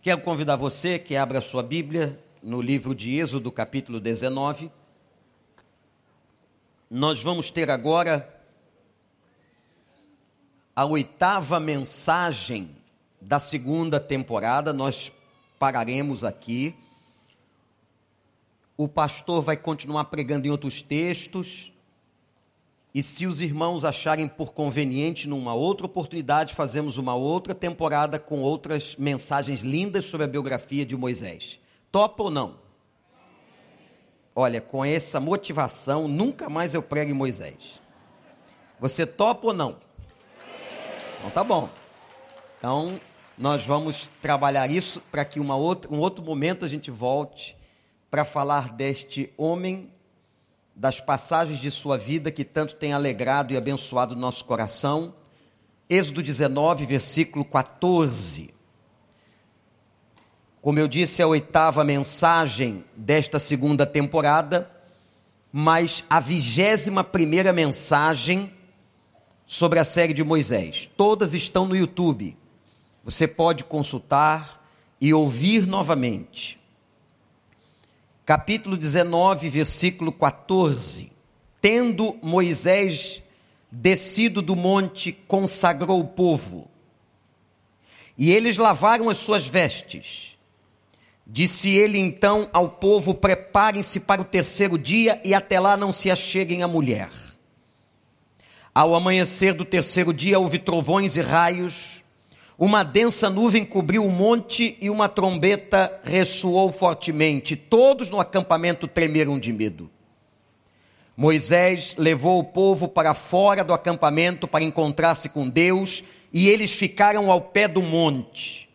Quero convidar você que abra sua Bíblia no livro de Êxodo, capítulo 19. Nós vamos ter agora a oitava mensagem da segunda temporada. Nós pararemos aqui. O pastor vai continuar pregando em outros textos. E se os irmãos acharem por conveniente, numa outra oportunidade, fazemos uma outra temporada com outras mensagens lindas sobre a biografia de Moisés. Topa ou não? Olha, com essa motivação, nunca mais eu prego em Moisés. Você topa ou não? Então tá bom. Então, nós vamos trabalhar isso para que uma outra, um outro momento a gente volte para falar deste homem das passagens de sua vida que tanto tem alegrado e abençoado o nosso coração. Êxodo 19, versículo 14. Como eu disse, é a oitava mensagem desta segunda temporada, mas a vigésima primeira mensagem sobre a série de Moisés. Todas estão no YouTube. Você pode consultar e ouvir novamente capítulo 19, versículo 14. Tendo Moisés descido do monte, consagrou o povo. E eles lavaram as suas vestes. Disse ele então ao povo: Preparem-se para o terceiro dia e até lá não se acheguem a mulher. Ao amanhecer do terceiro dia houve trovões e raios, uma densa nuvem cobriu o monte e uma trombeta ressoou fortemente. Todos no acampamento tremeram de medo. Moisés levou o povo para fora do acampamento para encontrar-se com Deus e eles ficaram ao pé do monte.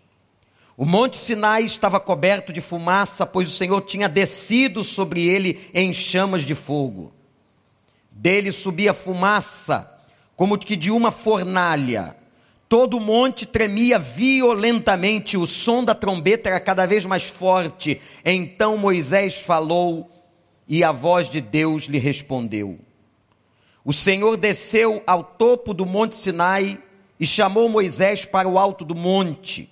O monte Sinai estava coberto de fumaça, pois o Senhor tinha descido sobre ele em chamas de fogo. Dele subia fumaça, como que de uma fornalha Todo o monte tremia violentamente, o som da trombeta era cada vez mais forte. Então Moisés falou e a voz de Deus lhe respondeu. O Senhor desceu ao topo do monte Sinai e chamou Moisés para o alto do monte.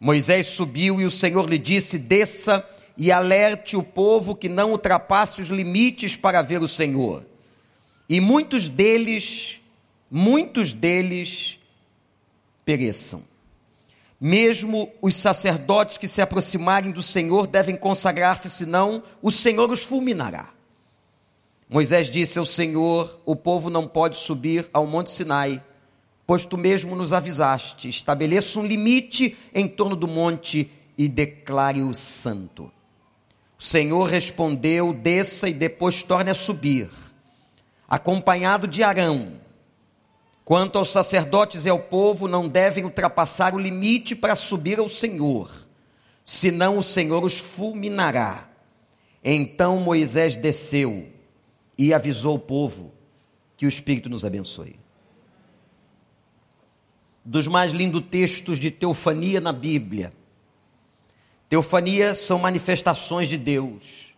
Moisés subiu e o Senhor lhe disse: Desça e alerte o povo que não ultrapasse os limites para ver o Senhor. E muitos deles, muitos deles pereçam. Mesmo os sacerdotes que se aproximarem do Senhor devem consagrar-se, senão o Senhor os fulminará. Moisés disse ao Senhor: O povo não pode subir ao Monte Sinai, pois tu mesmo nos avisaste. Estabeleça um limite em torno do monte e declare-o santo. O Senhor respondeu: Desça e depois torne a subir, acompanhado de Arão Quanto aos sacerdotes e ao povo, não devem ultrapassar o limite para subir ao Senhor, senão o Senhor os fulminará. Então Moisés desceu e avisou o povo que o Espírito nos abençoe. Dos mais lindos textos de teofania na Bíblia. Teofania são manifestações de Deus.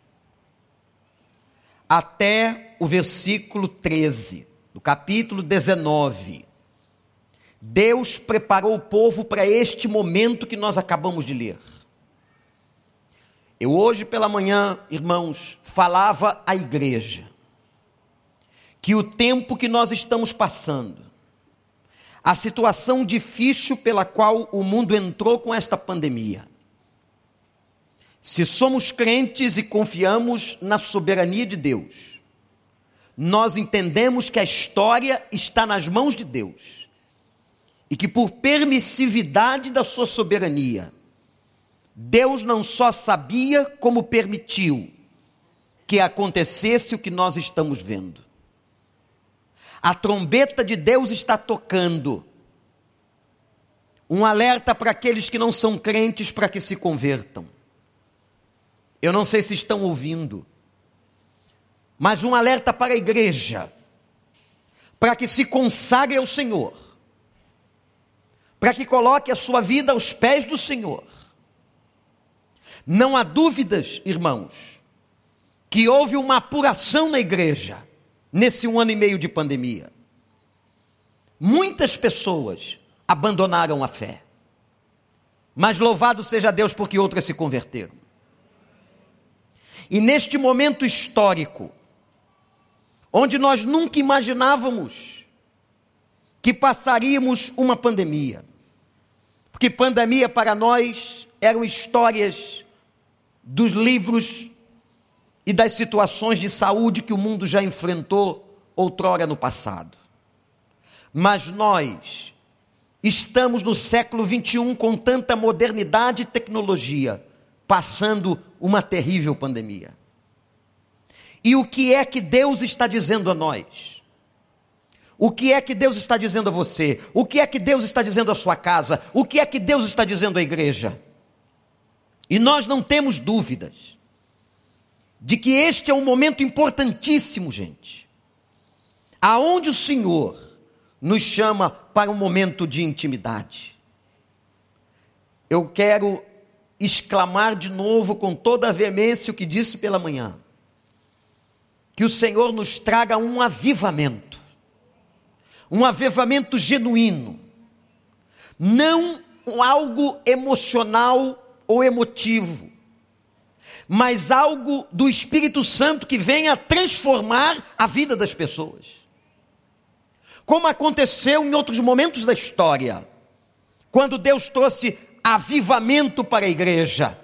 Até o versículo 13 no capítulo 19, Deus preparou o povo para este momento que nós acabamos de ler. Eu hoje pela manhã, irmãos, falava à igreja que o tempo que nós estamos passando, a situação difícil pela qual o mundo entrou com esta pandemia, se somos crentes e confiamos na soberania de Deus, nós entendemos que a história está nas mãos de Deus e que, por permissividade da sua soberania, Deus não só sabia, como permitiu que acontecesse o que nós estamos vendo. A trombeta de Deus está tocando. Um alerta para aqueles que não são crentes para que se convertam. Eu não sei se estão ouvindo mas um alerta para a igreja, para que se consagre ao Senhor, para que coloque a sua vida aos pés do Senhor. Não há dúvidas, irmãos, que houve uma apuração na igreja nesse um ano e meio de pandemia. Muitas pessoas abandonaram a fé. Mas louvado seja Deus porque outras se converteram. E neste momento histórico, onde nós nunca imaginávamos que passaríamos uma pandemia, porque pandemia para nós eram histórias dos livros e das situações de saúde que o mundo já enfrentou outrora no passado. Mas nós estamos no século 21 com tanta modernidade e tecnologia, passando uma terrível pandemia. E o que é que Deus está dizendo a nós? O que é que Deus está dizendo a você? O que é que Deus está dizendo à sua casa? O que é que Deus está dizendo à igreja? E nós não temos dúvidas de que este é um momento importantíssimo, gente, aonde o Senhor nos chama para um momento de intimidade. Eu quero exclamar de novo com toda a veemência o que disse pela manhã. Que o Senhor nos traga um avivamento, um avivamento genuíno, não algo emocional ou emotivo, mas algo do Espírito Santo que venha transformar a vida das pessoas. Como aconteceu em outros momentos da história, quando Deus trouxe avivamento para a igreja,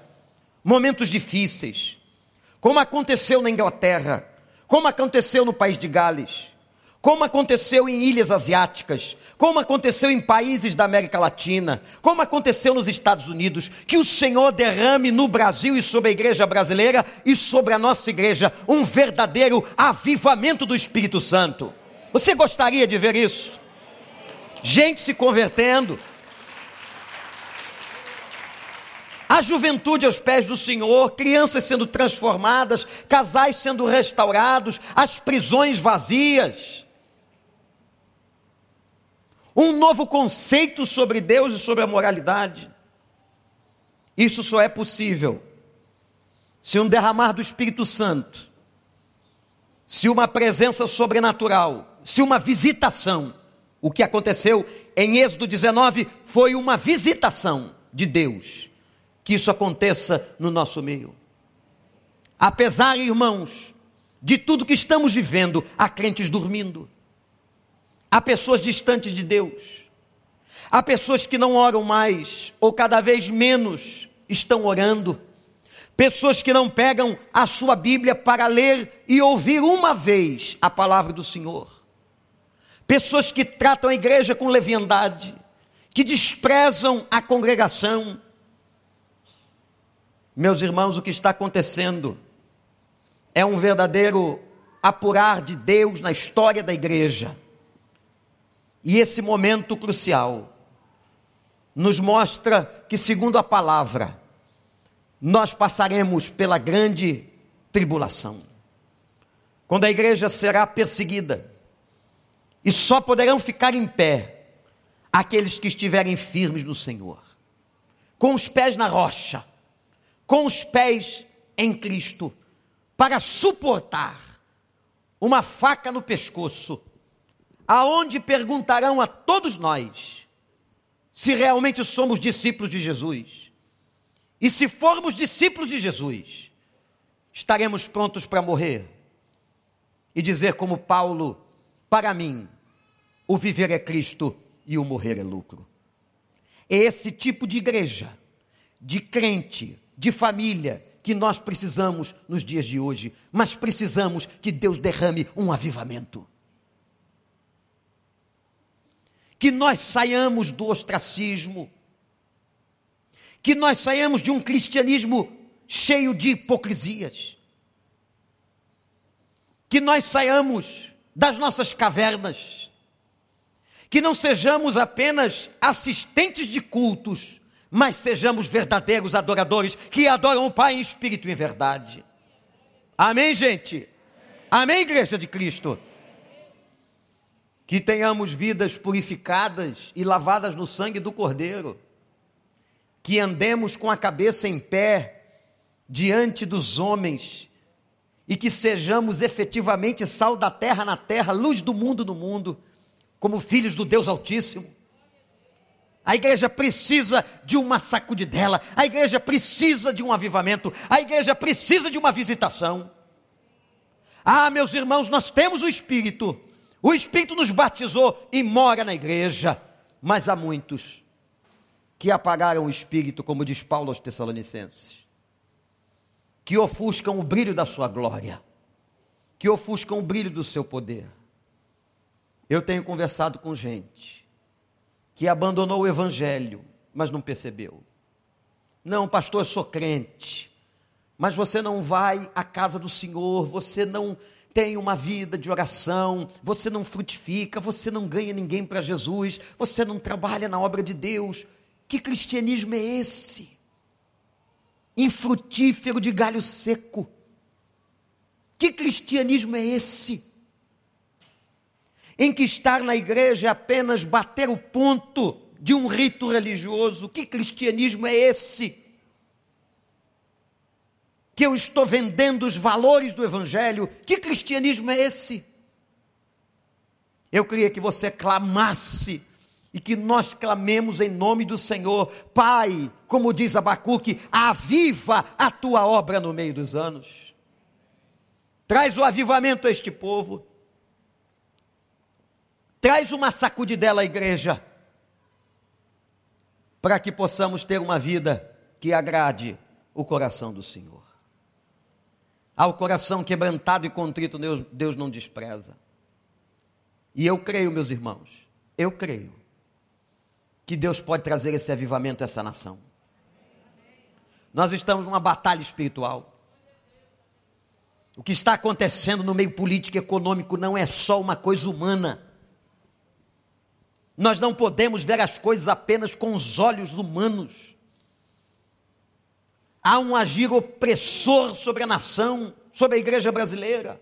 momentos difíceis, como aconteceu na Inglaterra, como aconteceu no país de Gales, como aconteceu em ilhas asiáticas, como aconteceu em países da América Latina, como aconteceu nos Estados Unidos, que o Senhor derrame no Brasil e sobre a igreja brasileira e sobre a nossa igreja um verdadeiro avivamento do Espírito Santo. Você gostaria de ver isso? Gente se convertendo, a juventude aos pés do Senhor, crianças sendo transformadas, casais sendo restaurados, as prisões vazias. Um novo conceito sobre Deus e sobre a moralidade. Isso só é possível se um derramar do Espírito Santo, se uma presença sobrenatural, se uma visitação. O que aconteceu em Êxodo 19 foi uma visitação de Deus que isso aconteça no nosso meio. Apesar, irmãos, de tudo que estamos vivendo, há crentes dormindo, há pessoas distantes de Deus, há pessoas que não oram mais, ou cada vez menos estão orando, pessoas que não pegam a sua Bíblia para ler e ouvir uma vez a palavra do Senhor, pessoas que tratam a igreja com leviandade, que desprezam a congregação, meus irmãos, o que está acontecendo é um verdadeiro apurar de Deus na história da igreja. E esse momento crucial nos mostra que, segundo a palavra, nós passaremos pela grande tribulação. Quando a igreja será perseguida, e só poderão ficar em pé aqueles que estiverem firmes no Senhor, com os pés na rocha com os pés em Cristo, para suportar uma faca no pescoço, aonde perguntarão a todos nós se realmente somos discípulos de Jesus. E se formos discípulos de Jesus, estaremos prontos para morrer e dizer, como Paulo: para mim, o viver é Cristo e o morrer é lucro. É esse tipo de igreja, de crente, de família que nós precisamos nos dias de hoje, mas precisamos que Deus derrame um avivamento. Que nós saiamos do ostracismo, que nós saiamos de um cristianismo cheio de hipocrisias, que nós saiamos das nossas cavernas, que não sejamos apenas assistentes de cultos, mas sejamos verdadeiros adoradores que adoram o Pai em espírito e em verdade. Amém, gente? Amém, igreja de Cristo? Que tenhamos vidas purificadas e lavadas no sangue do Cordeiro, que andemos com a cabeça em pé diante dos homens e que sejamos efetivamente sal da terra na terra, luz do mundo no mundo, como filhos do Deus Altíssimo A igreja precisa de uma sacudidela, a igreja precisa de um avivamento, a igreja precisa de uma visitação. Ah, meus irmãos, nós temos o Espírito, o Espírito nos batizou e mora na igreja, mas há muitos que apagaram o Espírito, como diz Paulo aos Tessalonicenses, que ofuscam o brilho da sua glória, que ofuscam o brilho do seu poder. Eu tenho conversado com gente que abandonou o evangelho, mas não percebeu. Não, pastor, eu sou crente, mas você não vai à casa do Senhor, você não tem uma vida de oração, você não frutifica, você não ganha ninguém para Jesus, você não trabalha na obra de Deus. Que cristianismo é esse? Infrutífero de galho seco. Que cristianismo é esse? Em que estar na igreja é apenas bater o ponto de um rito religioso. Que cristianismo é esse? Que eu estou vendendo os valores do Evangelho. Que cristianismo é esse? Eu queria que você clamasse e que nós clamemos em nome do Senhor, Pai, como diz Abacuque, aviva a tua obra no meio dos anos. Traz o avivamento a este povo. Traz uma sacudidela à igreja, para que possamos ter uma vida que agrade o coração do Senhor. Ao coração quebrantado e contrito, Deus, Deus não despreza. E eu creio, meus irmãos, eu creio que Deus pode trazer esse avivamento a essa nação. Nós estamos numa batalha espiritual. O que está acontecendo no meio político e econômico não é só uma coisa humana. Nós não podemos ver as coisas apenas com os olhos humanos. Há um agir opressor sobre a nação, sobre a igreja brasileira,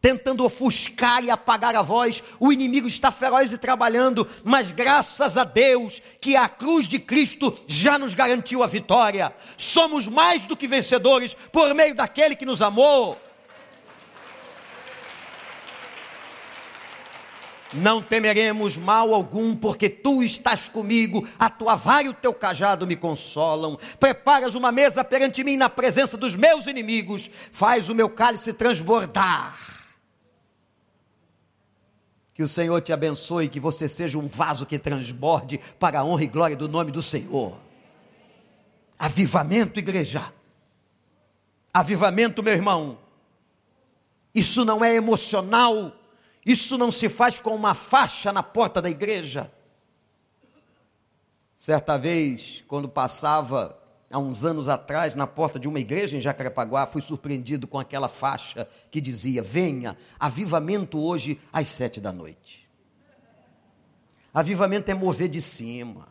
tentando ofuscar e apagar a voz. O inimigo está feroz e trabalhando, mas graças a Deus que a cruz de Cristo já nos garantiu a vitória. Somos mais do que vencedores por meio daquele que nos amou. Não temeremos mal algum, porque tu estás comigo, a tua vara e o teu cajado me consolam. Preparas uma mesa perante mim na presença dos meus inimigos, faz o meu cálice transbordar. Que o Senhor te abençoe, que você seja um vaso que transborde para a honra e glória do nome do Senhor. Avivamento, igreja. Avivamento, meu irmão. Isso não é emocional isso não se faz com uma faixa na porta da igreja. Certa vez, quando passava, há uns anos atrás, na porta de uma igreja em Jacarepaguá, fui surpreendido com aquela faixa que dizia: Venha, avivamento hoje às sete da noite. Avivamento é mover de cima.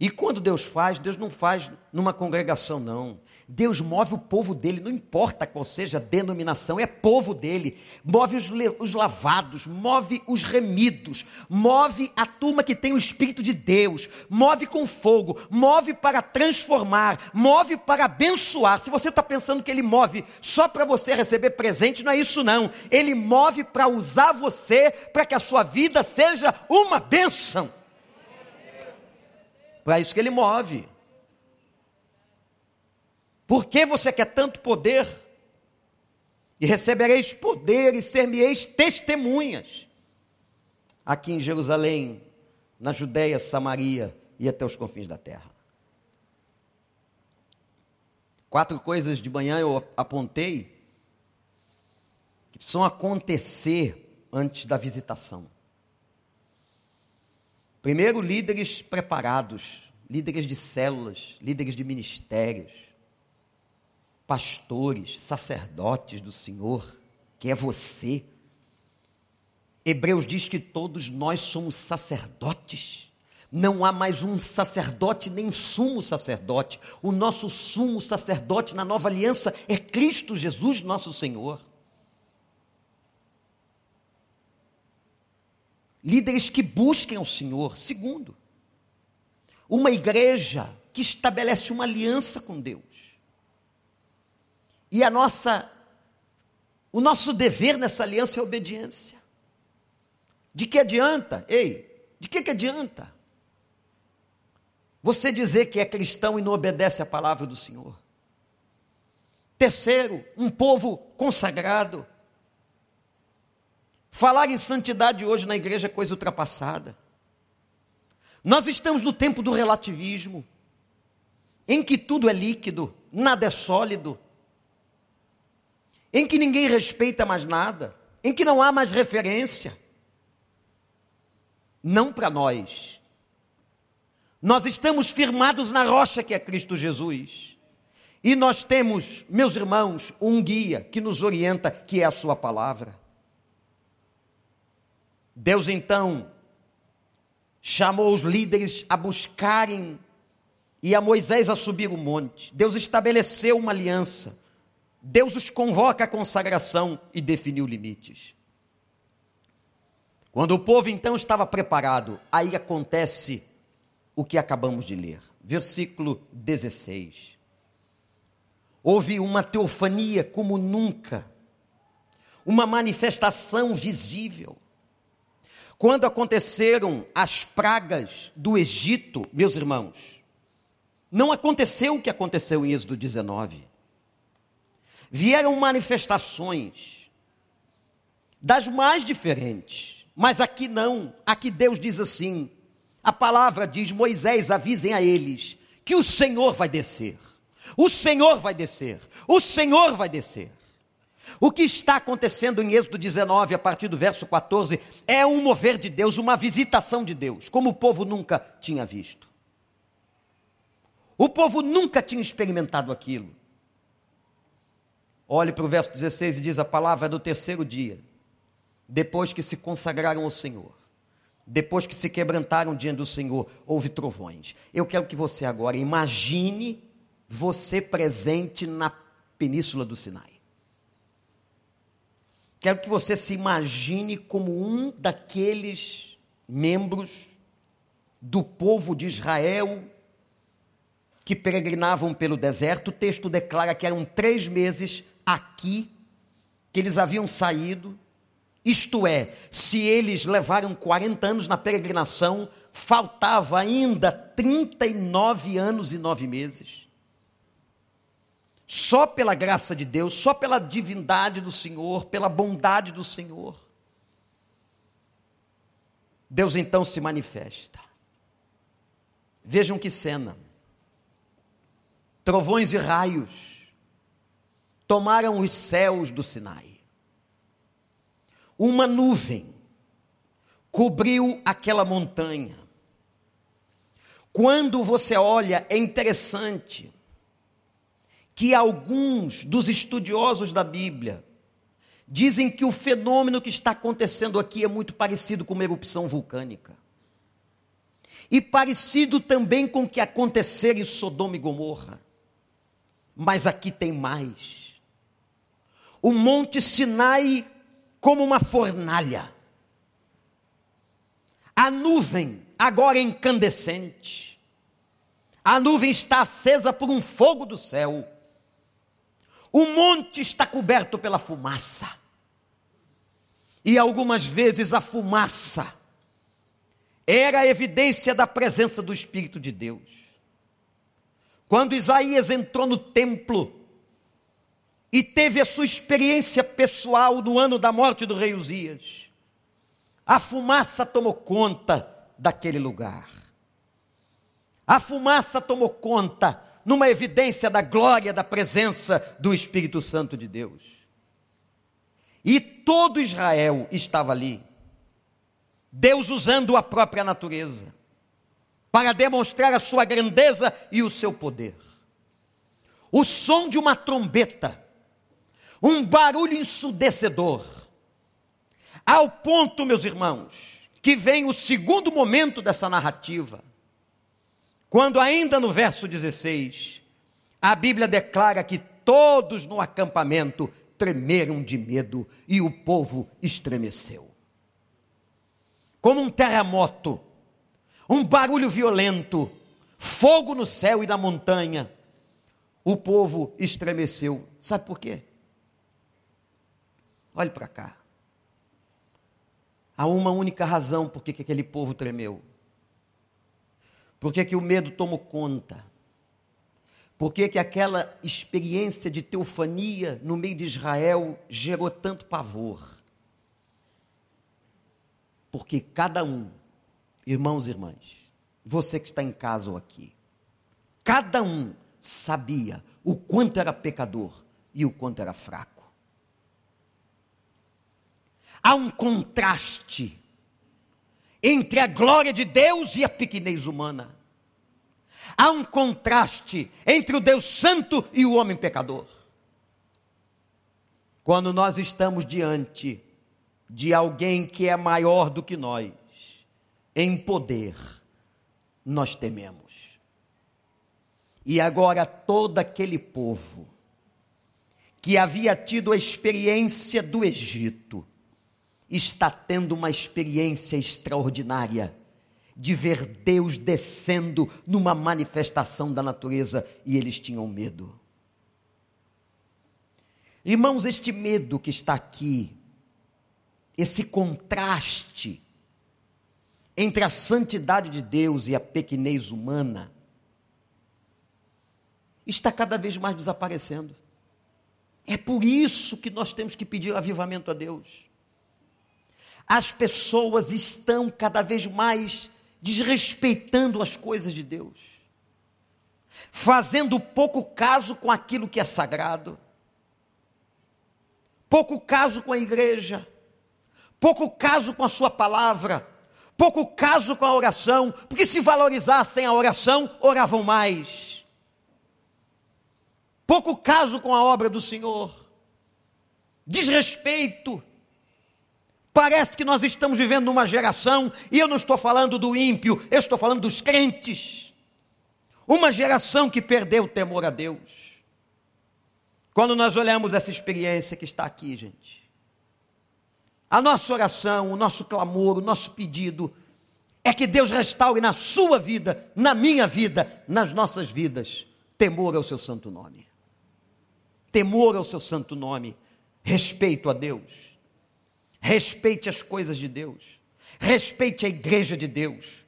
E quando Deus faz, Deus não faz numa congregação, não. Deus move o povo dele, não importa qual seja a denominação, é povo dele. Move os, os, lavados, move os remidos, move a turma que tem o Espírito de Deus, move com fogo, move para transformar, move para abençoar. Se você está pensando que ele move só para você receber presente, não é isso não. Ele move para usar você, para que a sua vida seja uma bênção. Para isso que ele move. Por que você quer tanto poder? E recebereis poder e ser-me-eis testemunhas. Aqui em Jerusalém, na Judéia, Samaria e até os confins da terra. Quatro coisas de manhã eu apontei que precisam acontecer antes da visitação. Primeiro, líderes preparados, líderes de células, líderes de ministérios pastores, sacerdotes do Senhor, que é você. Hebreus diz que todos nós somos sacerdotes. Não há mais um sacerdote nem sumo sacerdote. O nosso sumo sacerdote na nova aliança é Cristo Jesus, nosso Senhor. Líderes que busquem o Senhor. Segundo, uma igreja que estabelece uma aliança com Deus. E a nossa o nosso dever nessa aliança é obediência. De que adianta? Ei, de que, que adianta? Você dizer que é cristão e não obedece à palavra do Senhor. Terceiro, um povo consagrado. Falar em santidade hoje na igreja é coisa ultrapassada. Nós estamos no tempo do relativismo, em que tudo é líquido, nada é sólido, em que ninguém respeita mais nada, em que não há mais referência. Não para nós. Nós estamos firmados na rocha que é Cristo Jesus. E nós temos, meus irmãos, um guia que nos orienta, que é a Sua palavra. Deus então chamou os líderes a buscarem e a Moisés a subir o monte. Deus estabeleceu uma aliança. Deus os convoca à consagração e definiu limites. Quando o povo então estava preparado, aí acontece o que acabamos de ler. Versículo 16. Houve uma teofania como nunca, uma manifestação visível. Quando aconteceram as pragas do Egito, meus irmãos, não aconteceu o que aconteceu em Êxodo 19. Vieram manifestações das mais diferentes, mas aqui não. Aqui Deus diz assim: a palavra diz: Moisés, avisem a eles que o Senhor vai descer. O Senhor vai descer. O Senhor vai descer. O que está acontecendo em Êxodo 19, a partir do verso 14, é um mover de Deus, uma visitação de Deus, como o povo nunca tinha visto. O povo nunca tinha experimentado aquilo. Olhe para o verso 16 e diz a palavra do terceiro dia, depois que se consagraram ao Senhor, depois que se quebrantaram diante do Senhor, houve trovões. Eu quero que você agora imagine você presente na península do Sinai. Quero que você se imagine como um daqueles membros do povo de Israel que peregrinavam pelo deserto. O texto declara que eram três meses aqui que eles haviam saído. Isto é, se eles levaram 40 anos na peregrinação, faltava ainda 39 anos e nove meses. Só pela graça de Deus, só pela divindade do Senhor, pela bondade do Senhor. Deus então se manifesta. Vejam que cena. Trovões e raios tomaram os céus do Sinai. Uma nuvem cobriu aquela montanha. Quando você olha, é interessante que alguns dos estudiosos da Bíblia dizem que o fenômeno que está acontecendo aqui é muito parecido com uma erupção vulcânica. E parecido também com o que aconteceu em Sodoma e Gomorra. Mas aqui tem mais. O Monte Sinai como uma fornalha. A nuvem agora incandescente. A nuvem está acesa por um fogo do céu. O monte está coberto pela fumaça. E algumas vezes a fumaça era a evidência da presença do Espírito de Deus. Quando Isaías entrou no templo e teve a sua experiência pessoal no ano da morte do rei Uzias, a fumaça tomou conta daquele lugar. A fumaça tomou conta numa evidência da glória, da presença do Espírito Santo de Deus. E todo Israel estava ali. Deus usando a própria natureza para demonstrar a sua grandeza e o seu poder. O som de uma trombeta, um barulho ensudecedor, ao ponto, meus irmãos, que vem o segundo momento dessa narrativa quando ainda no verso 16, a Bíblia declara que todos no acampamento tremeram de medo e o povo estremeceu. Como um terremoto, um barulho violento, fogo no céu e na montanha, o povo estremeceu. Sabe por quê? Olhe para cá. Há uma única razão por que aquele povo tremeu Por que, que o medo tomou conta? Por que, que aquela experiência de teofania no meio de Israel gerou tanto pavor? Porque cada um, irmãos e irmãs, você que está em casa ou aqui, cada um sabia o quanto era pecador e o quanto era fraco. Há um contraste entre a glória de Deus e a pequenez humana. Há um contraste entre o Deus Santo e o homem pecador. Quando nós estamos diante de alguém que é maior do que nós, em poder, nós tememos. E agora todo aquele povo que havia tido a experiência do Egito, está tendo uma experiência extraordinária de ver Deus descendo numa manifestação da natureza e eles tinham medo. Irmãos, este medo que está aqui, esse contraste entre a santidade de Deus e a pequenez humana, está cada vez mais desaparecendo. É por isso que nós temos que pedir avivamento a Deus. As pessoas estão cada vez mais desrespeitando as coisas de Deus, fazendo pouco caso com aquilo que é sagrado, pouco caso com a igreja, pouco caso com a sua palavra, pouco caso com a oração, porque se valorizassem a oração, oravam mais. Pouco caso com a obra do Senhor, desrespeito, Parece que nós estamos vivendo numa geração, e eu não estou falando do ímpio, eu estou falando dos crentes. Uma geração que perdeu o temor a Deus. Quando nós olhamos essa experiência que está aqui, gente, a nossa oração, o nosso clamor, o nosso pedido é que Deus restaure na sua vida, na minha vida, nas nossas vidas, temor ao seu santo nome. Temor ao seu santo nome, respeito a Deus respeite as coisas de Deus, respeite a igreja de Deus.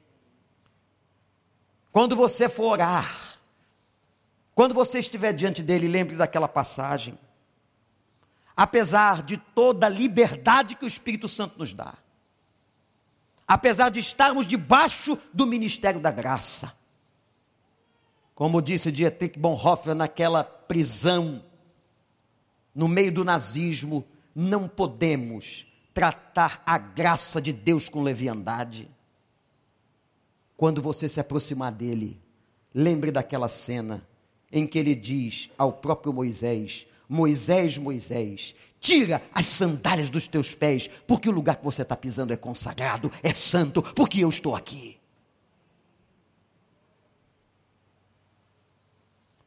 Quando você for orar, quando você estiver diante dele, lembre daquela passagem. Apesar de toda a liberdade que o Espírito Santo nos dá, apesar de estarmos debaixo do ministério da graça, como disse Dietrich Bonhoeffer naquela prisão, no meio do nazismo, não podemos tratar a graça de Deus com leviandade. Quando você se aproximar dele, lembre daquela cena em que ele diz ao próprio Moisés: Moisés, Moisés, tira as sandálias dos teus pés, porque o lugar que você está pisando é consagrado, é santo, porque eu estou aqui.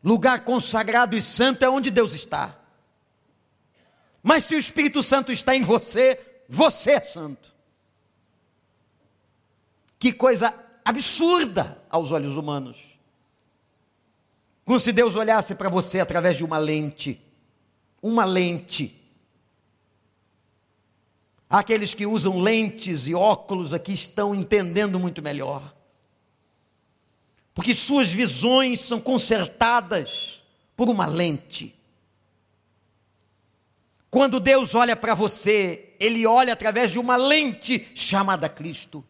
Lugar consagrado e santo é onde Deus está. Mas se o Espírito Santo está em você, você é santo. Que coisa absurda aos olhos humanos. Como se Deus olhasse para você através de uma lente. Uma lente. Aqueles que usam lentes e óculos aqui estão entendendo muito melhor. Porque suas visões são consertadas por uma lente. Quando Deus olha para você, Ele olha através de uma lente chamada Cristo.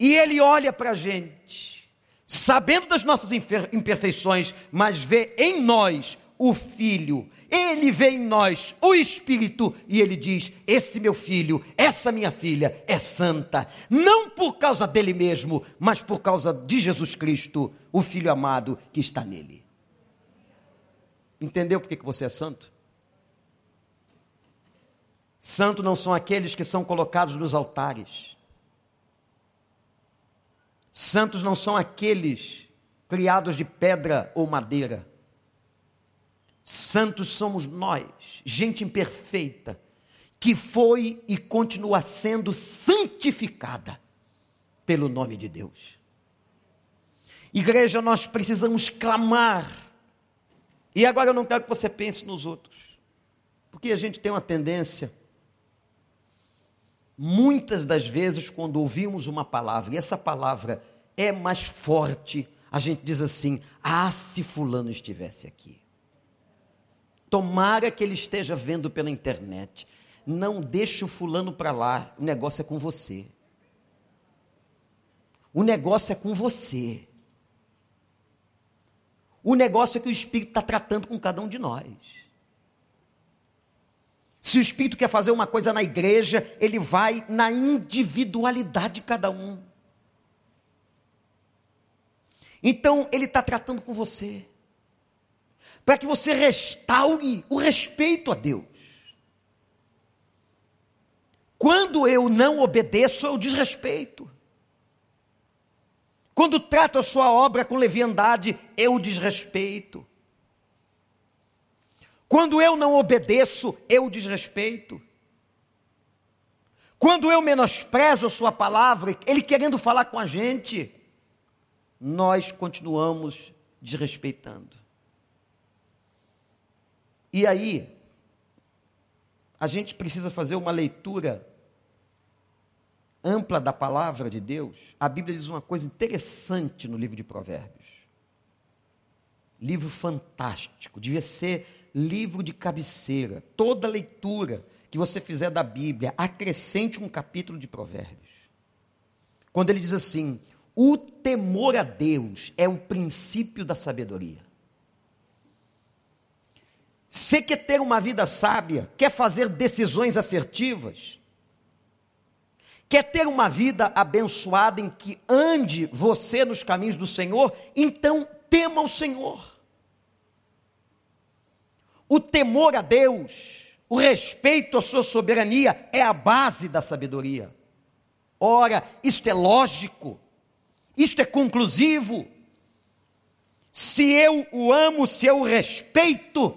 E Ele olha para a gente, sabendo das nossas imperfeições, mas vê em nós o Filho. Ele vê em nós o Espírito e ele diz: Esse meu filho, essa minha filha é santa, não por causa dele mesmo, mas por causa de Jesus Cristo, o Filho amado que está nele. Entendeu por que você é santo? Santo não são aqueles que são colocados nos altares. Santos não são aqueles criados de pedra ou madeira. Santos somos nós, gente imperfeita, que foi e continua sendo santificada pelo nome de Deus. Igreja, nós precisamos clamar. E agora eu não quero que você pense nos outros, porque a gente tem uma tendência Muitas das vezes, quando ouvimos uma palavra e essa palavra é mais forte, a gente diz assim: ah, se Fulano estivesse aqui. Tomara que ele esteja vendo pela internet. Não deixe o Fulano para lá, o negócio é com você. O negócio é com você. O negócio é que o Espírito está tratando com cada um de nós. Se o Espírito quer fazer uma coisa na igreja, ele vai na individualidade de cada um. Então, ele está tratando com você, para que você restaure o respeito a Deus. Quando eu não obedeço, eu desrespeito. Quando trato a sua obra com leviandade, eu desrespeito. Quando eu não obedeço, eu desrespeito. Quando eu menosprezo a sua palavra, ele querendo falar com a gente, nós continuamos desrespeitando. E aí, a gente precisa fazer uma leitura ampla da palavra de Deus, a Bíblia diz uma coisa interessante no livro de Provérbios. Livro fantástico, devia ser livro de cabeceira. Toda leitura que você fizer da Bíblia, acrescente um capítulo de Provérbios. Quando ele diz assim: o temor a Deus é o princípio da sabedoria. Você quer ter uma vida sábia, quer fazer decisões assertivas, Quer ter uma vida abençoada em que ande você nos caminhos do Senhor? Então tema o Senhor. O temor a Deus, o respeito à sua soberania é a base da sabedoria. Ora, isto é lógico, isto é conclusivo. Se eu o amo, se eu o respeito,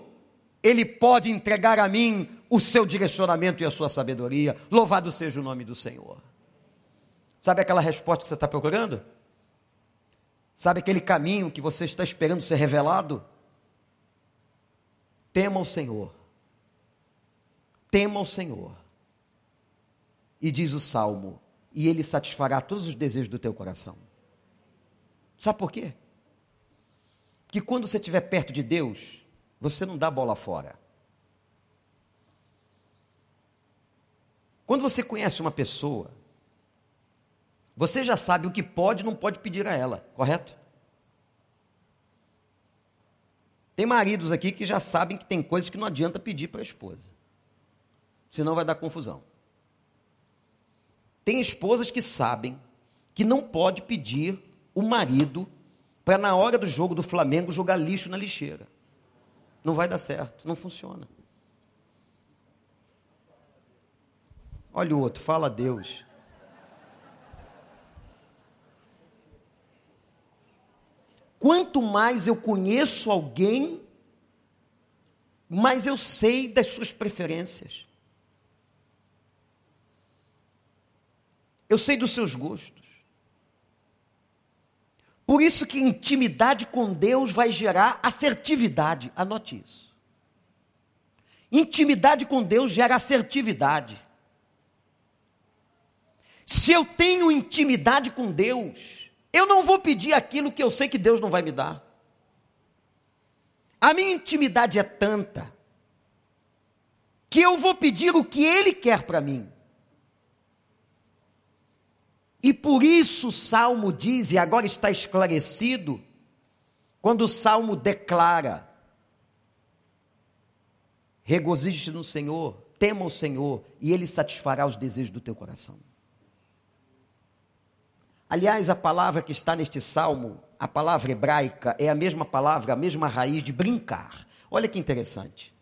ele pode entregar a mim o seu direcionamento e a sua sabedoria. Louvado seja o nome do Senhor. Sabe aquela resposta que você está procurando? Sabe aquele caminho que você está esperando ser revelado? Tema o Senhor. Tema o Senhor. E diz o salmo: e ele satisfará todos os desejos do teu coração. Sabe por quê? Que quando você estiver perto de Deus, você não dá bola fora. Quando você conhece uma pessoa, você já sabe o que pode e não pode pedir a ela, correto? Tem maridos aqui que já sabem que tem coisas que não adianta pedir para a esposa, senão vai dar confusão. Tem esposas que sabem que não pode pedir o marido para na hora do jogo do Flamengo jogar lixo na lixeira. Não vai dar certo, não funciona. Olha o outro, fala a Deus. Quanto mais eu conheço alguém, mais eu sei das suas preferências. Eu sei dos seus gostos. Por isso que intimidade com Deus vai gerar assertividade. Anote isso. Intimidade com Deus gera assertividade. Se eu tenho intimidade com Deus, eu não vou pedir aquilo que eu sei que Deus não vai me dar. A minha intimidade é tanta que eu vou pedir o que Ele quer para mim. E por isso o salmo diz, e agora está esclarecido, quando o salmo declara: regozije-te no Senhor, tema o Senhor, e Ele satisfará os desejos do teu coração. Aliás, a palavra que está neste salmo, a palavra hebraica, é a mesma palavra, a mesma raiz de brincar. Olha que interessante.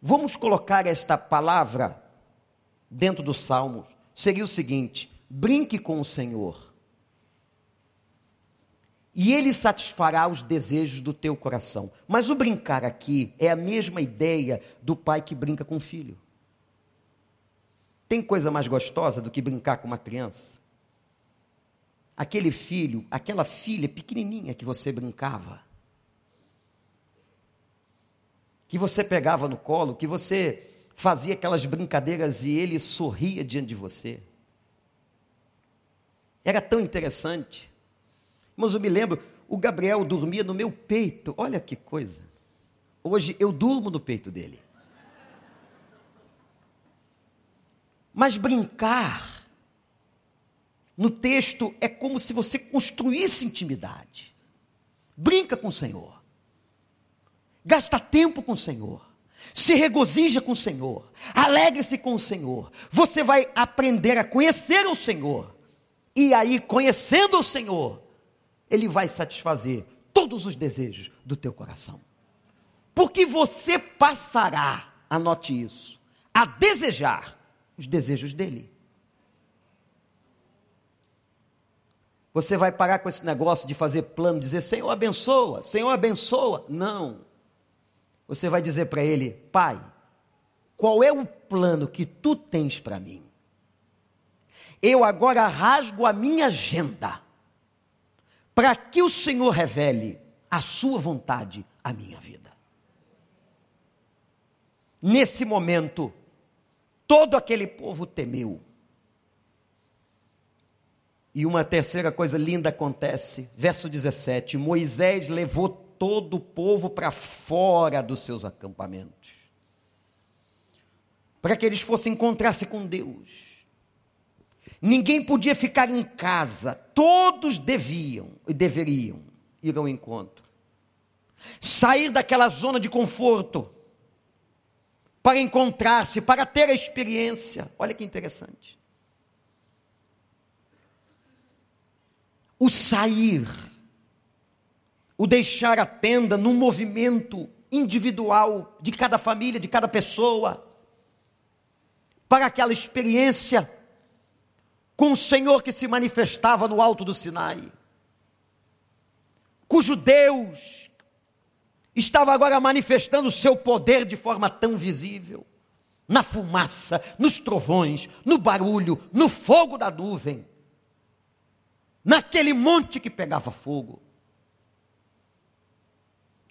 Vamos colocar esta palavra dentro do salmo. Seria o seguinte: brinque com o Senhor, e Ele satisfará os desejos do teu coração. Mas o brincar aqui é a mesma ideia do pai que brinca com o filho. Tem coisa mais gostosa do que brincar com uma criança? Aquele filho, aquela filha pequenininha que você brincava, que você pegava no colo, que você fazia aquelas brincadeiras e ele sorria diante de você. Era tão interessante. Mas eu me lembro, o Gabriel dormia no meu peito. Olha que coisa. Hoje eu durmo no peito dele. Mas brincar no texto é como se você construísse intimidade. Brinca com o Senhor. Gasta tempo com o Senhor. Se regozija com o Senhor. Alegre-se com o Senhor. Você vai aprender a conhecer o Senhor. E aí, conhecendo o Senhor, Ele vai satisfazer todos os desejos do teu coração. Porque você passará, anote isso, a desejar os desejos dele. Você vai parar com esse negócio de fazer plano, dizer Senhor abençoa, Senhor abençoa. Não. Você vai dizer para ele, Pai, qual é o plano que tu tens para mim? Eu agora rasgo a minha agenda para que o Senhor revele a sua vontade à minha vida. Nesse momento, todo aquele povo temeu. E uma terceira coisa linda acontece, verso 17: Moisés levou todo o povo para fora dos seus acampamentos, para que eles fossem encontrar-se com Deus. Ninguém podia ficar em casa, todos deviam e deveriam ir ao encontro. Sair daquela zona de conforto para encontrar-se, para ter a experiência. Olha que interessante. O sair, o deixar a tenda num movimento individual de cada família, de cada pessoa, para aquela experiência com o Senhor que se manifestava no alto do Sinai, cujo Deus estava agora manifestando o seu poder de forma tão visível, na fumaça, nos trovões, no barulho, no fogo da nuvem, naquele monte que pegava fogo.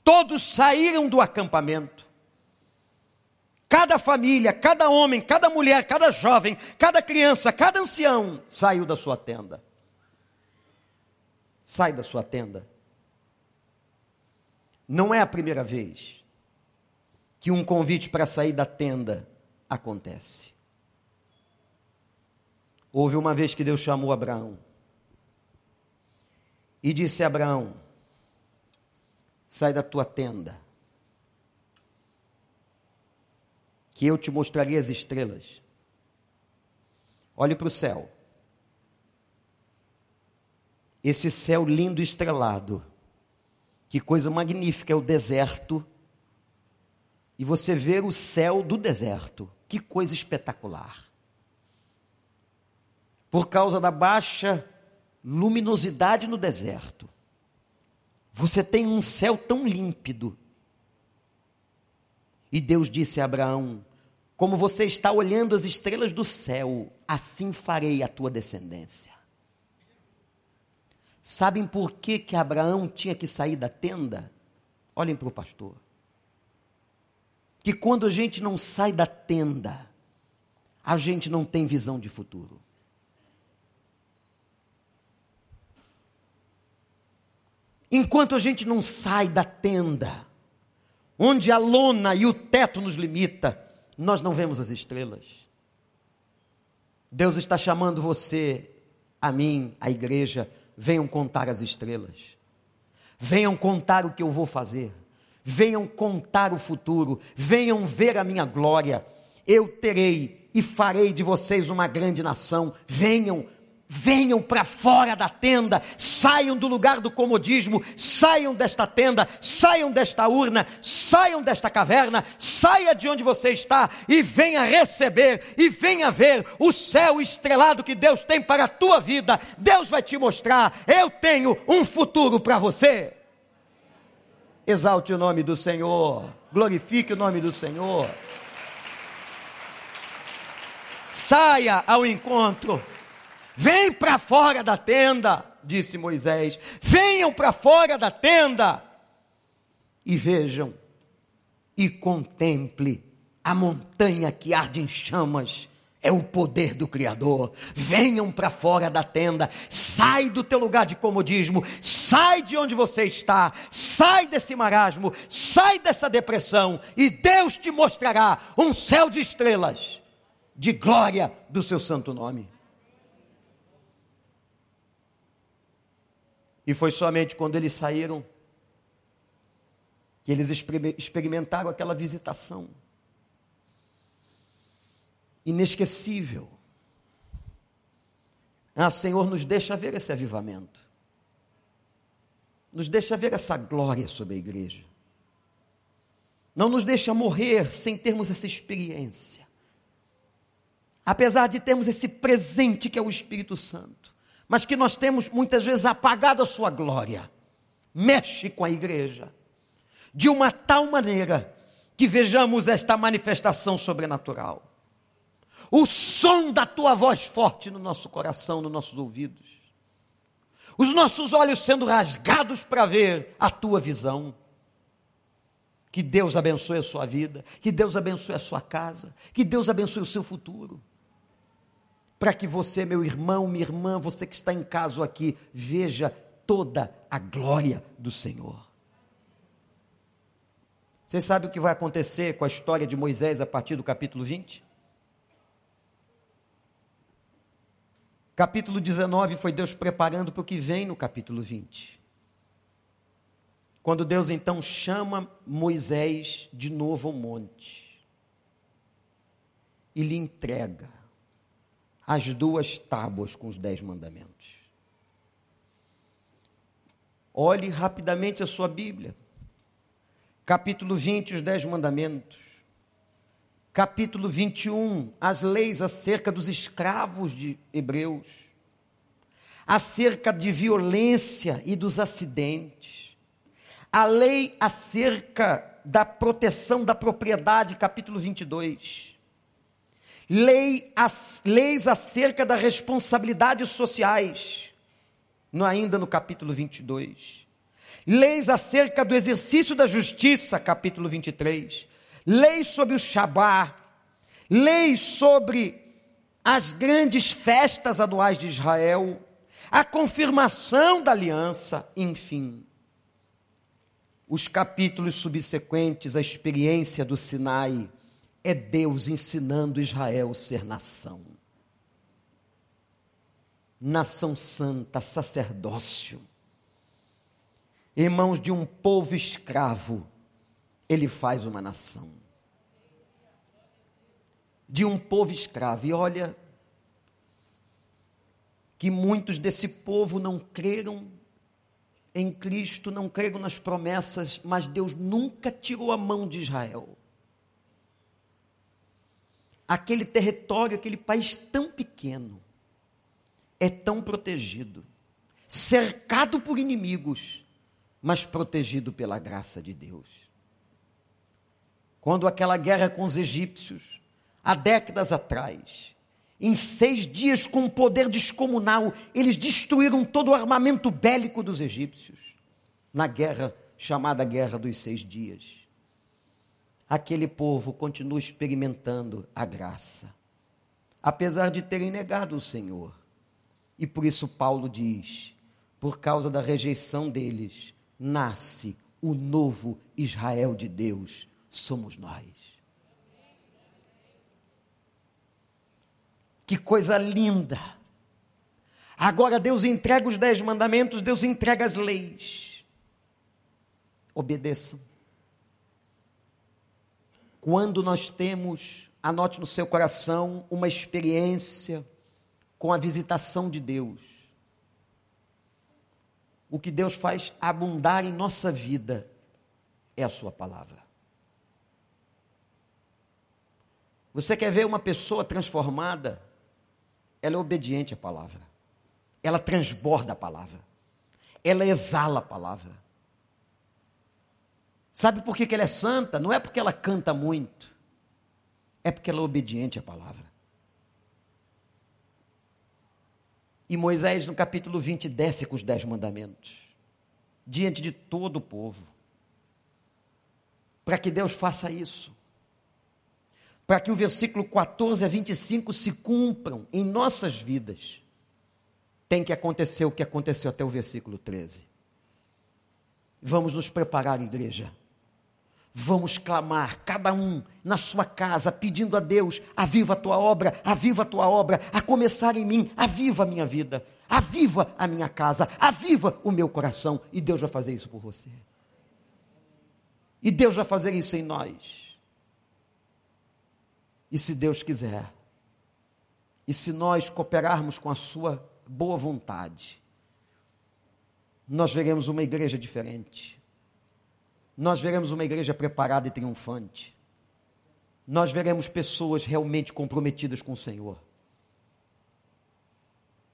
Todos saíram do acampamento Cada família, cada homem, cada mulher, cada jovem, cada criança, cada ancião saiu da sua tenda. Sai da sua tenda. Não é a primeira vez que um convite para sair da tenda acontece. Houve uma vez que Deus chamou Abraão e disse a Abraão: sai da tua tenda que eu te mostraria as estrelas. Olhe para o céu. Esse céu lindo estrelado. Que coisa magnífica é o deserto. E você ver o céu do deserto. Que coisa espetacular. Por causa da baixa luminosidade no deserto. Você tem um céu tão límpido. E Deus disse a Abraão: como você está olhando as estrelas do céu, assim farei a tua descendência. Sabem por que, que Abraão tinha que sair da tenda? Olhem para o pastor. Que quando a gente não sai da tenda, a gente não tem visão de futuro. Enquanto a gente não sai da tenda, onde a lona e o teto nos limita, nós não vemos as estrelas. Deus está chamando você, a mim, a igreja, venham contar as estrelas. Venham contar o que eu vou fazer. Venham contar o futuro. Venham ver a minha glória. Eu terei e farei de vocês uma grande nação. Venham Venham para fora da tenda, saiam do lugar do comodismo, saiam desta tenda, saiam desta urna, saiam desta caverna, saia de onde você está e venha receber e venha ver o céu estrelado que Deus tem para a tua vida. Deus vai te mostrar, eu tenho um futuro para você. Exalte o nome do Senhor, glorifique o nome do Senhor. Saia ao encontro Vem para fora da tenda, disse Moisés. Venham para fora da tenda e vejam e contemple a montanha que arde em chamas é o poder do Criador. Venham para fora da tenda, sai do teu lugar de comodismo, sai de onde você está, sai desse marasmo, sai dessa depressão, e Deus te mostrará um céu de estrelas, de glória do seu santo nome. E foi somente quando eles saíram que eles experimentaram aquela visitação inesquecível. Ah, Senhor, nos deixa ver esse avivamento. Nos deixa ver essa glória sobre a igreja. Não nos deixa morrer sem termos essa experiência. Apesar de termos esse presente que é o Espírito Santo, mas que nós temos muitas vezes apagado a sua glória. Mexe com a igreja de uma tal maneira que vejamos esta manifestação sobrenatural. O som da tua voz forte no nosso coração, nos nossos ouvidos. Os nossos olhos sendo rasgados para ver a tua visão. Que Deus abençoe a sua vida, que Deus abençoe a sua casa, que Deus abençoe o seu futuro. Para que você, meu irmão, minha irmã, você que está em casa aqui, veja toda a glória do Senhor. Vocês sabem o que vai acontecer com a história de Moisés a partir do capítulo 20? Capítulo 19 foi Deus preparando para o que vem no capítulo 20. Quando Deus então chama Moisés de novo ao monte e lhe entrega as duas tábuas com os dez mandamentos. Olhe rapidamente a sua Bíblia capítulo 20, os Dez Mandamentos. Capítulo 21, as leis acerca dos escravos de Hebreus. Acerca de violência e dos acidentes. A lei acerca da proteção da propriedade, capítulo 22. Lei, as, leis acerca das responsabilidades sociais, no, ainda no capítulo 22 leis acerca do exercício da justiça, capítulo 23, leis sobre o Shabá, leis sobre as grandes festas anuais de Israel, a confirmação da aliança, enfim. Os capítulos subsequentes, a experiência do Sinai, é Deus ensinando Israel a ser nação. Nação santa, sacerdócio Irmãos, de um povo escravo, ele faz uma nação. De um povo escravo. E olha, que muitos desse povo não creram em Cristo, não creram nas promessas, mas Deus nunca tirou a mão de Israel. Aquele território, aquele país tão pequeno, é tão protegido, cercado por inimigos, mas protegido pela graça de Deus. Quando aquela guerra com os egípcios, há décadas atrás, em seis dias, com um poder descomunal, eles destruíram todo o armamento bélico dos egípcios, na guerra chamada Guerra dos Seis Dias. Aquele povo continua experimentando a graça, apesar de terem negado o Senhor. E por isso Paulo diz: por causa da rejeição deles, nasce o novo Israel de Deus, somos nós. Que coisa linda! Agora Deus entrega os dez mandamentos, Deus entrega as leis. Obedeçam. Quando nós temos, anote no seu coração, uma experiência com a visitação de Deus, o que Deus faz abundar em nossa vida é a Sua palavra. Você quer ver uma pessoa transformada? Ela é obediente à palavra, ela transborda a palavra, ela exala a palavra. Sabe por que, que ela é santa? Não é porque ela canta muito, é porque ela é obediente à palavra. E Moisés, no capítulo 20, desce com os dez mandamentos, diante de todo o povo, para que Deus faça isso. para que o versículo 14 a 25 se cumpram em nossas vidas, tem que acontecer o que aconteceu até o versículo 13. Vamos nos preparar, igreja. Vamos clamar, cada um na sua casa, pedindo a Deus: aviva a tua obra, aviva a tua obra, a começar em mim, aviva a minha vida, aviva a minha casa, aviva o meu coração, e Deus vai fazer isso por você. E Deus vai fazer isso em nós. E se Deus quiser, e se nós cooperarmos com a Sua boa vontade, nós veremos uma igreja diferente nós veremos uma igreja preparada e triunfante. Nós veremos pessoas realmente comprometidas com o Senhor,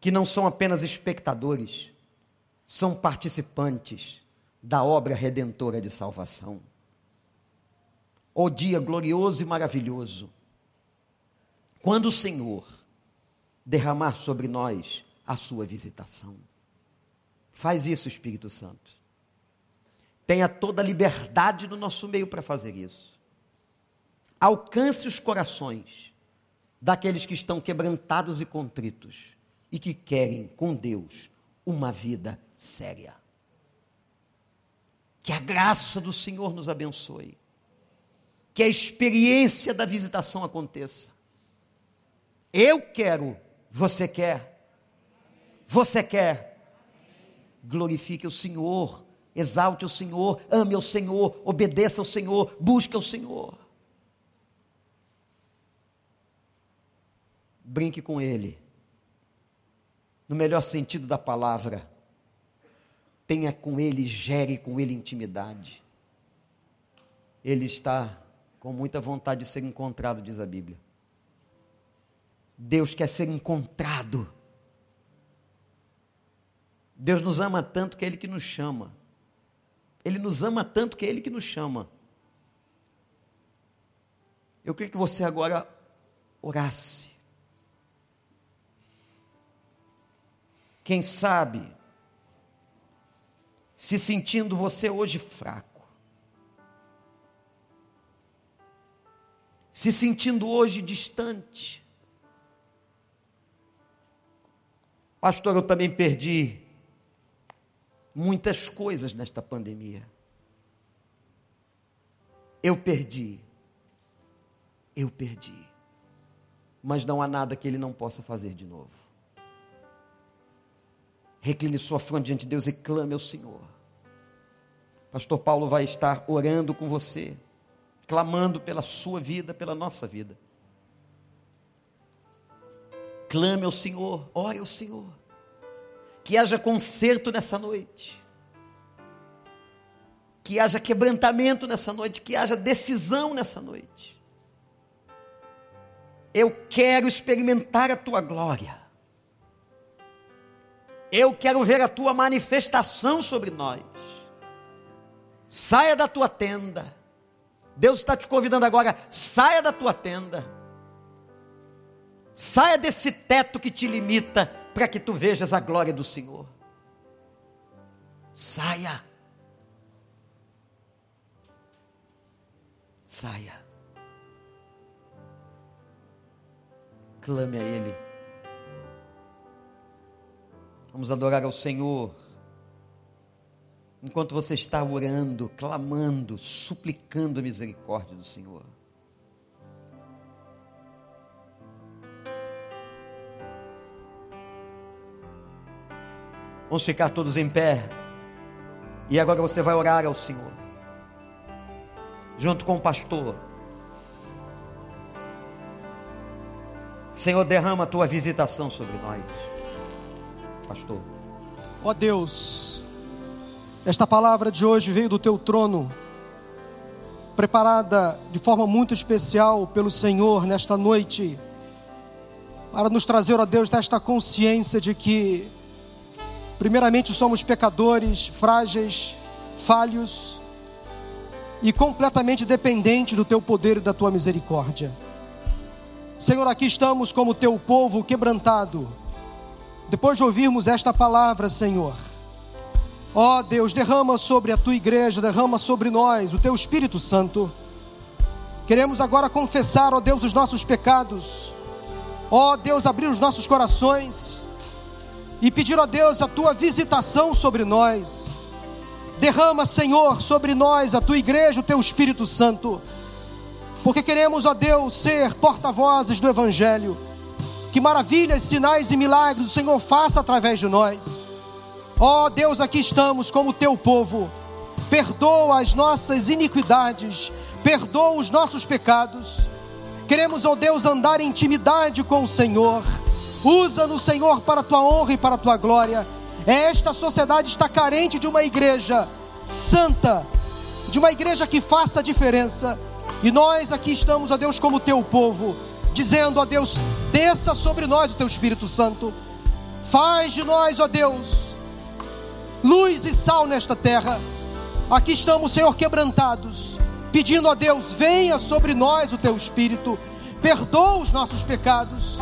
que não são apenas espectadores, são participantes da obra redentora de salvação. O dia glorioso e maravilhoso, quando o Senhor derramar sobre nós a sua visitação. Faz isso, Espírito Santo tenha toda a liberdade no nosso meio para fazer isso. Alcance os corações daqueles que estão quebrantados e contritos e que querem com Deus uma vida séria. Que a graça do Senhor nos abençoe. Que a experiência da visitação aconteça. Eu quero, você quer. Você quer. Glorifique o Senhor Exalte o Senhor, ame o Senhor, obedeça ao Senhor, busque o Senhor. Brinque com Ele, no melhor sentido da palavra. Tenha com Ele, gere com Ele intimidade. Ele está com muita vontade de ser encontrado, diz a Bíblia. Deus quer ser encontrado. Deus nos ama tanto que é Ele que nos chama. Ele nos ama tanto que é Ele que nos chama. Eu queria que você agora orasse. Quem sabe, se sentindo você hoje fraco, se sentindo hoje distante, pastor, eu também perdi muitas coisas nesta pandemia. Eu perdi. Eu perdi. Mas não há nada que ele não possa fazer de novo. Recline sua fronte diante de Deus e clame ao Senhor. Pastor Paulo vai estar orando com você, clamando pela sua vida, pela nossa vida. Clame ao Senhor, ore ao Senhor que haja conserto nessa noite, que haja quebrantamento nessa noite, que haja decisão nessa noite. Eu quero experimentar a tua glória. Eu quero ver a tua manifestação sobre nós. Saia da tua tenda. Deus está te convidando agora, saia da tua tenda. Saia desse teto que te limita para que tu vejas a glória do Senhor. Saia. Saia. Clame a Ele. Vamos adorar ao Senhor. Enquanto você está orando, clamando, suplicando a misericórdia do Senhor. Vamos ficar todos em pé. E agora você vai orar ao Senhor. Junto com o pastor. Senhor, derrama a tua visitação sobre nós. Pastor. Ó oh Deus, esta palavra de hoje veio do teu trono, preparada de forma muito especial pelo Senhor nesta noite, para nos trazer, ó Deus, desta consciência de que Primeiramente, somos pecadores, frágeis, falhos e completamente dependentes do teu poder e da tua misericórdia. Senhor, aqui estamos como teu povo quebrantado. Depois de ouvirmos esta palavra, Senhor, ó Deus, derrama sobre a tua igreja, derrama sobre nós o teu Espírito Santo. Queremos agora confessar, ó Deus, os nossos pecados. Ó Deus, abrir os nossos corações e pedir, ó Deus, a tua visitação sobre nós. Derrama, Senhor, sobre nós, a tua igreja, o teu Espírito Santo. Porque queremos, ó Deus, ser porta-vozes do Evangelho. Que maravilhas, sinais e milagres o Senhor faça através de nós. Ó Deus, aqui estamos como teu povo. Perdoa as nossas iniquidades, perdoa os nossos pecados. Queremos, ó Deus, andar em intimidade com o Senhor. Usa-nos, Senhor, para a tua honra e para a tua glória. Esta sociedade está carente de uma igreja santa, de uma igreja que faça a diferença. E nós aqui estamos, ó Deus, como teu povo, dizendo, ó Deus, desça sobre nós o teu Espírito Santo. Faz de nós, ó Deus, luz e sal nesta terra. Aqui estamos, Senhor, quebrantados, pedindo a Deus: venha sobre nós o teu Espírito, perdoa os nossos pecados.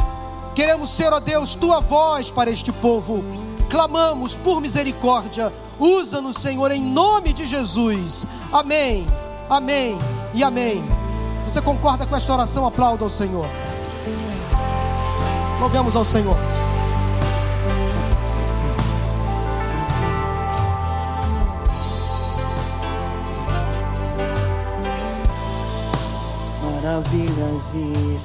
Queremos ser, ó Deus, tua voz para este povo. Clamamos por misericórdia. Usa-nos, Senhor, em nome de Jesus. Amém, amém e amém. Você concorda com esta oração? Aplauda ao Senhor. Louvemos ao Senhor. Maravilhas e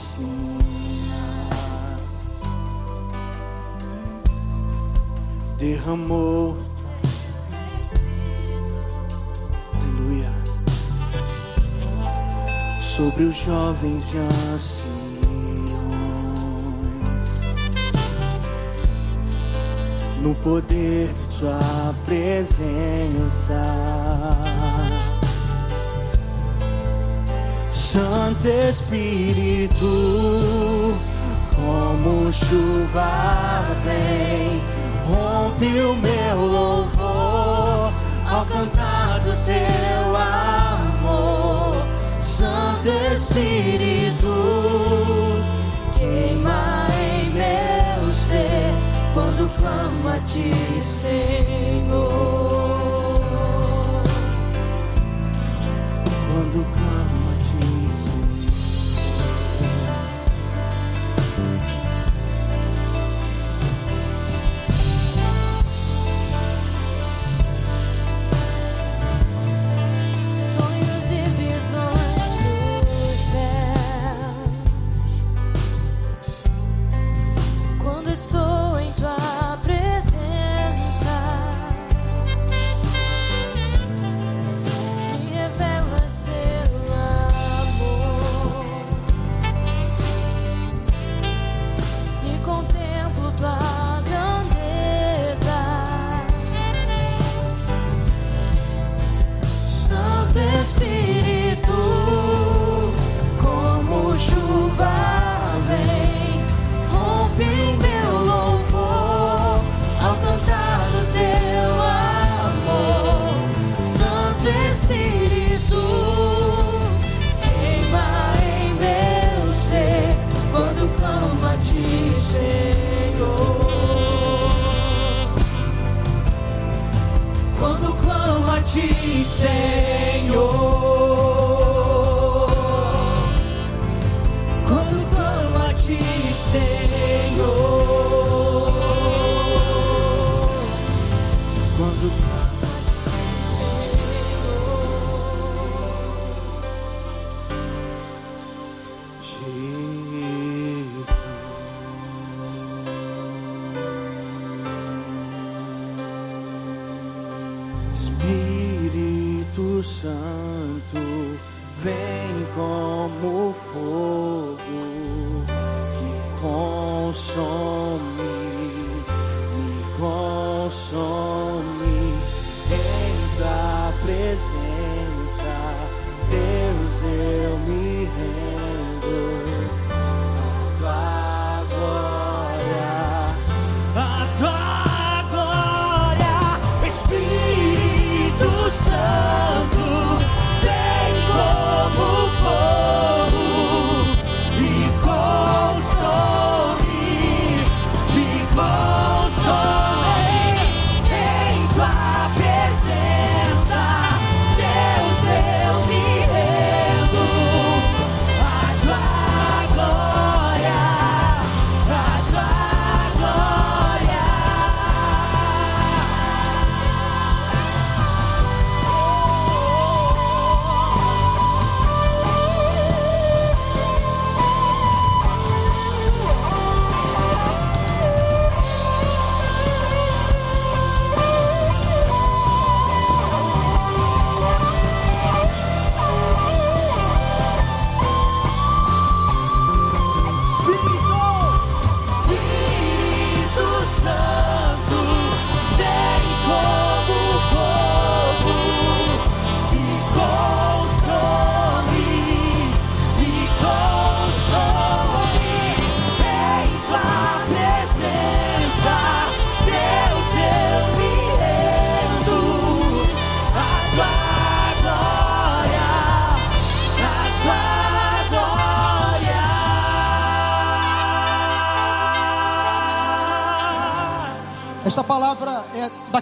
derramou. Aleluia. Sobre os jovens e anciãos. No poder de tua presença. Santo Espírito, como chuva vem, rompe o meu louvor ao cantar do teu amor. Santo Espírito, queima em meu ser quando clamo a ti, Senhor.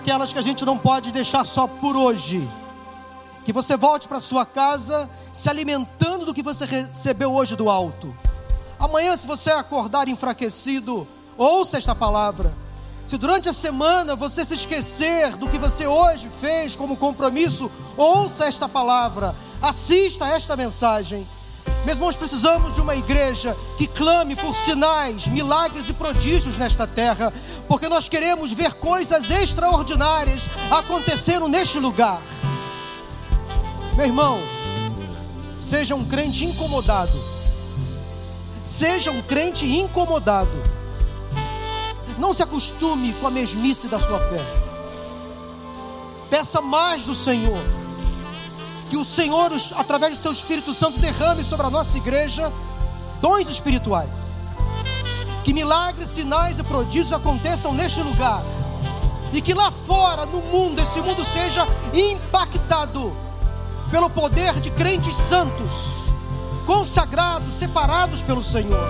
Daquelas que a gente não pode deixar só por hoje. Que você volte para sua casa se alimentando do que você recebeu hoje do alto. Amanhã, se você acordar enfraquecido, ouça esta palavra. Se durante a semana você se esquecer do que você hoje fez como compromisso, ouça esta palavra, assista a esta mensagem. Meus irmãos, precisamos de uma igreja que clame por sinais, milagres e prodígios nesta terra, porque nós queremos ver coisas extraordinárias acontecendo neste lugar. Meu irmão, seja um crente incomodado. Seja um crente incomodado. Não se acostume com a mesmice da sua fé. Peça mais do Senhor que o Senhor, através do seu Espírito Santo, derrame sobre a nossa igreja dons espirituais. Que milagres, sinais e prodígios aconteçam neste lugar. E que lá fora, no mundo, esse mundo seja impactado pelo poder de crentes santos, consagrados, separados pelo Senhor.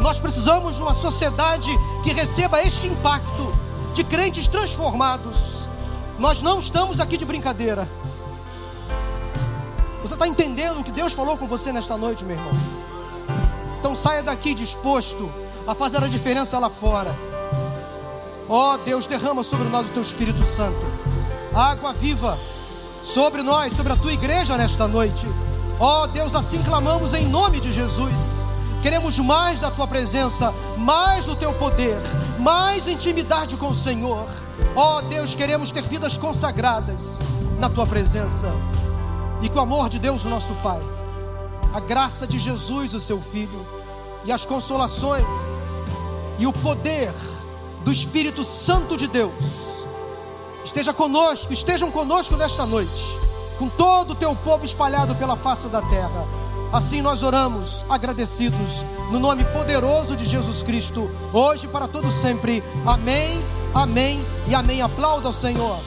Nós precisamos de uma sociedade que receba este impacto de crentes transformados. Nós não estamos aqui de brincadeira. Você está entendendo o que Deus falou com você nesta noite, meu irmão? Então saia daqui disposto a fazer a diferença lá fora. Ó oh, Deus, derrama sobre nós o teu Espírito Santo, água viva sobre nós, sobre a tua igreja nesta noite. Ó oh, Deus, assim clamamos em nome de Jesus. Queremos mais da tua presença, mais do teu poder, mais intimidade com o Senhor. Ó oh, Deus, queremos ter vidas consagradas na tua presença e que o amor de Deus, o nosso Pai, a graça de Jesus, o seu Filho, e as consolações e o poder do Espírito Santo de Deus esteja conosco, estejam conosco nesta noite, com todo o teu povo espalhado pela face da terra. Assim nós oramos, agradecidos, no nome poderoso de Jesus Cristo, hoje para todo sempre. Amém, amém e amém. Aplauda ao Senhor.